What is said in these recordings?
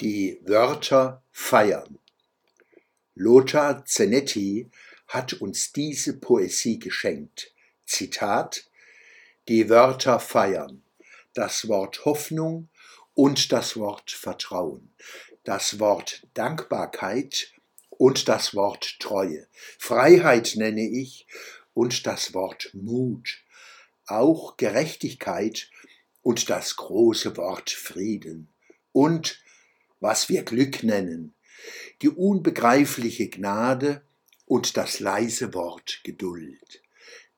Die Wörter feiern. Lothar Zenetti hat uns diese Poesie geschenkt. Zitat Die Wörter feiern, das Wort Hoffnung und das Wort Vertrauen, das Wort Dankbarkeit und das Wort Treue, Freiheit nenne ich und das Wort Mut, auch Gerechtigkeit und das große Wort Frieden. Und was wir Glück nennen, die unbegreifliche Gnade und das leise Wort Geduld,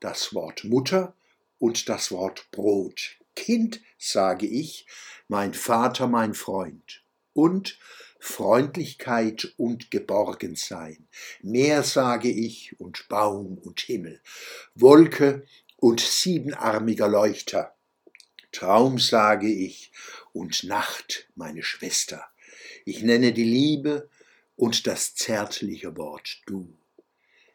das Wort Mutter und das Wort Brot. Kind, sage ich, mein Vater, mein Freund. Und Freundlichkeit und Geborgensein. Meer sage ich und Baum und Himmel, Wolke und siebenarmiger Leuchter. Traum sage ich und Nacht, meine Schwester. Ich nenne die Liebe und das zärtliche Wort du.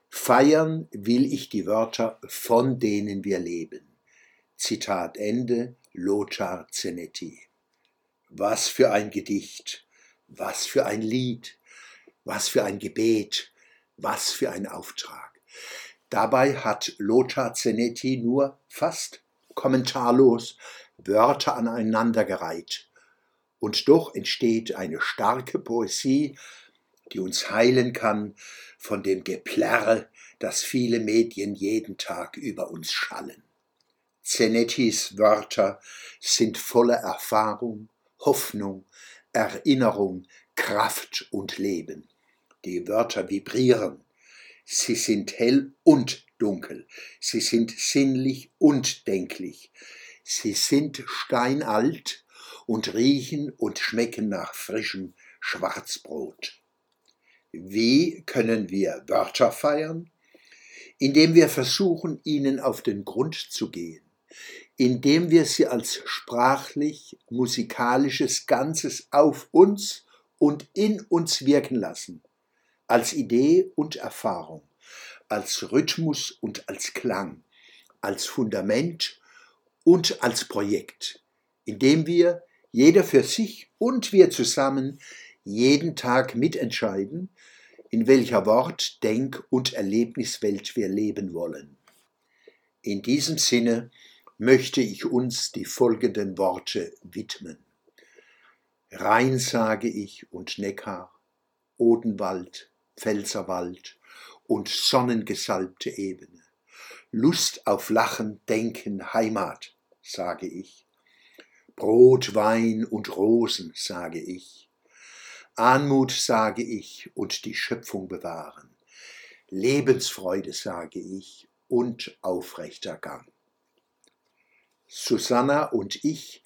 Feiern will ich die Wörter, von denen wir leben. Zitat Ende, Lothar Zenetti. Was für ein Gedicht, was für ein Lied, was für ein Gebet, was für ein Auftrag. Dabei hat Lothar Zenetti nur fast kommentarlos Wörter aneinandergereiht und doch entsteht eine starke Poesie, die uns heilen kann von dem Geplärre, das viele Medien jeden Tag über uns schallen. Zenettis Wörter sind voller Erfahrung, Hoffnung, Erinnerung, Kraft und Leben. Die Wörter vibrieren. Sie sind hell und dunkel. Sie sind sinnlich und denklich. Sie sind steinalt und riechen und schmecken nach frischem Schwarzbrot. Wie können wir Wörter feiern? Indem wir versuchen, ihnen auf den Grund zu gehen, indem wir sie als sprachlich musikalisches Ganzes auf uns und in uns wirken lassen, als Idee und Erfahrung, als Rhythmus und als Klang, als Fundament und als Projekt, indem wir jeder für sich und wir zusammen jeden Tag mitentscheiden, in welcher Wort-, Denk- und Erlebniswelt wir leben wollen. In diesem Sinne möchte ich uns die folgenden Worte widmen. Rhein sage ich und Neckar, Odenwald, Pfälzerwald und sonnengesalbte Ebene. Lust auf Lachen, Denken, Heimat, sage ich. Brot, Wein und Rosen, sage ich. Anmut, sage ich, und die Schöpfung bewahren. Lebensfreude, sage ich, und aufrechter Gang. Susanna und ich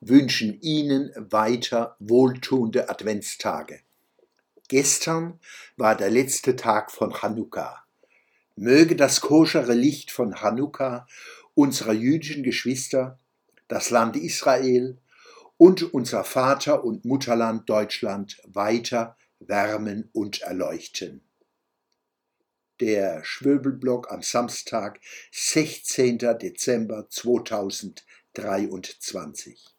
wünschen Ihnen weiter wohltuende Adventstage. Gestern war der letzte Tag von Chanukka. Möge das koschere Licht von Chanukka unserer jüdischen Geschwister das Land Israel und unser Vater und Mutterland Deutschland weiter wärmen und erleuchten. Der Schwöbelblock am Samstag, 16. Dezember 2023.